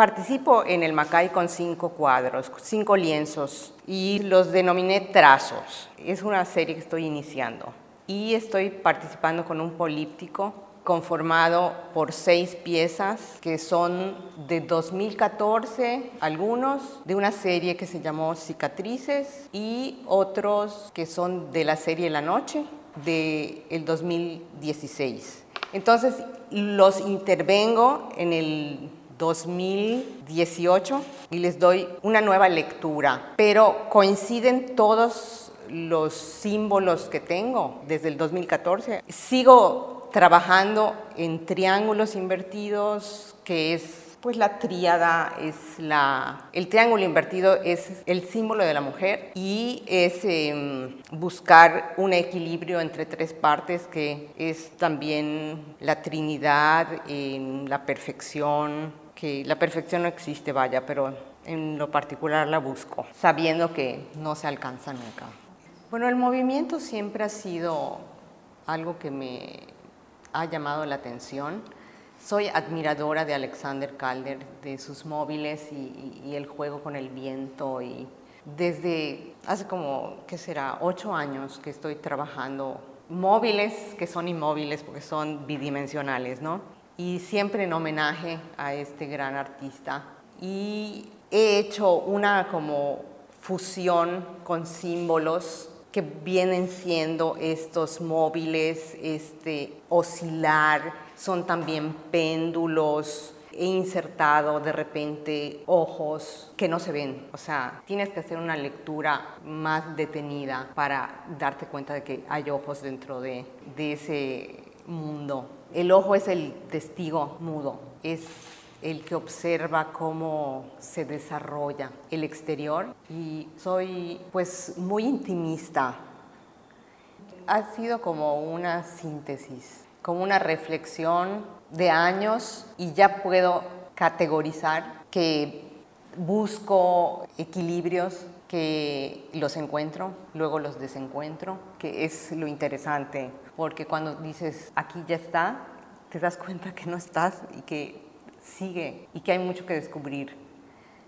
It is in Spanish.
Participo en el Macay con cinco cuadros, cinco lienzos y los denominé trazos. Es una serie que estoy iniciando y estoy participando con un políptico conformado por seis piezas que son de 2014, algunos de una serie que se llamó Cicatrices y otros que son de la serie La Noche del el 2016. Entonces los intervengo en el 2018 y les doy una nueva lectura, pero coinciden todos los símbolos que tengo desde el 2014. Sigo trabajando en triángulos invertidos, que es pues la tríada es la, el triángulo invertido es el símbolo de la mujer y es em, buscar un equilibrio entre tres partes que es también la Trinidad, en la perfección, que la perfección no existe, vaya, pero en lo particular la busco, sabiendo que no se alcanza nunca. Bueno, el movimiento siempre ha sido algo que me ha llamado la atención. Soy admiradora de Alexander Calder, de sus móviles y, el juego con el viento. Y desde hace como, ¿qué será?, ocho años que estoy trabajando móviles que son inmóviles porque son bidimensionales, ¿no? Y siempre en homenaje a este gran artista. Y he hecho una como fusión con símbolos que vienen siendo estos móviles, este oscilar, son también péndulos. He insertado de repente ojos que no se ven, o sea, tienes que hacer una lectura más detenida para darte cuenta de que hay ojos dentro de, de ese mundo el ojo es el testigo mudo, es el que observa cómo se desarrolla el exterior y soy pues muy intimista. Ha sido como una síntesis, como una reflexión de años y ya puedo categorizar que busco equilibrios que los encuentro, luego los desencuentro, que es lo interesante, porque cuando dices aquí ya está, te das cuenta que no estás y que sigue y que hay mucho que descubrir.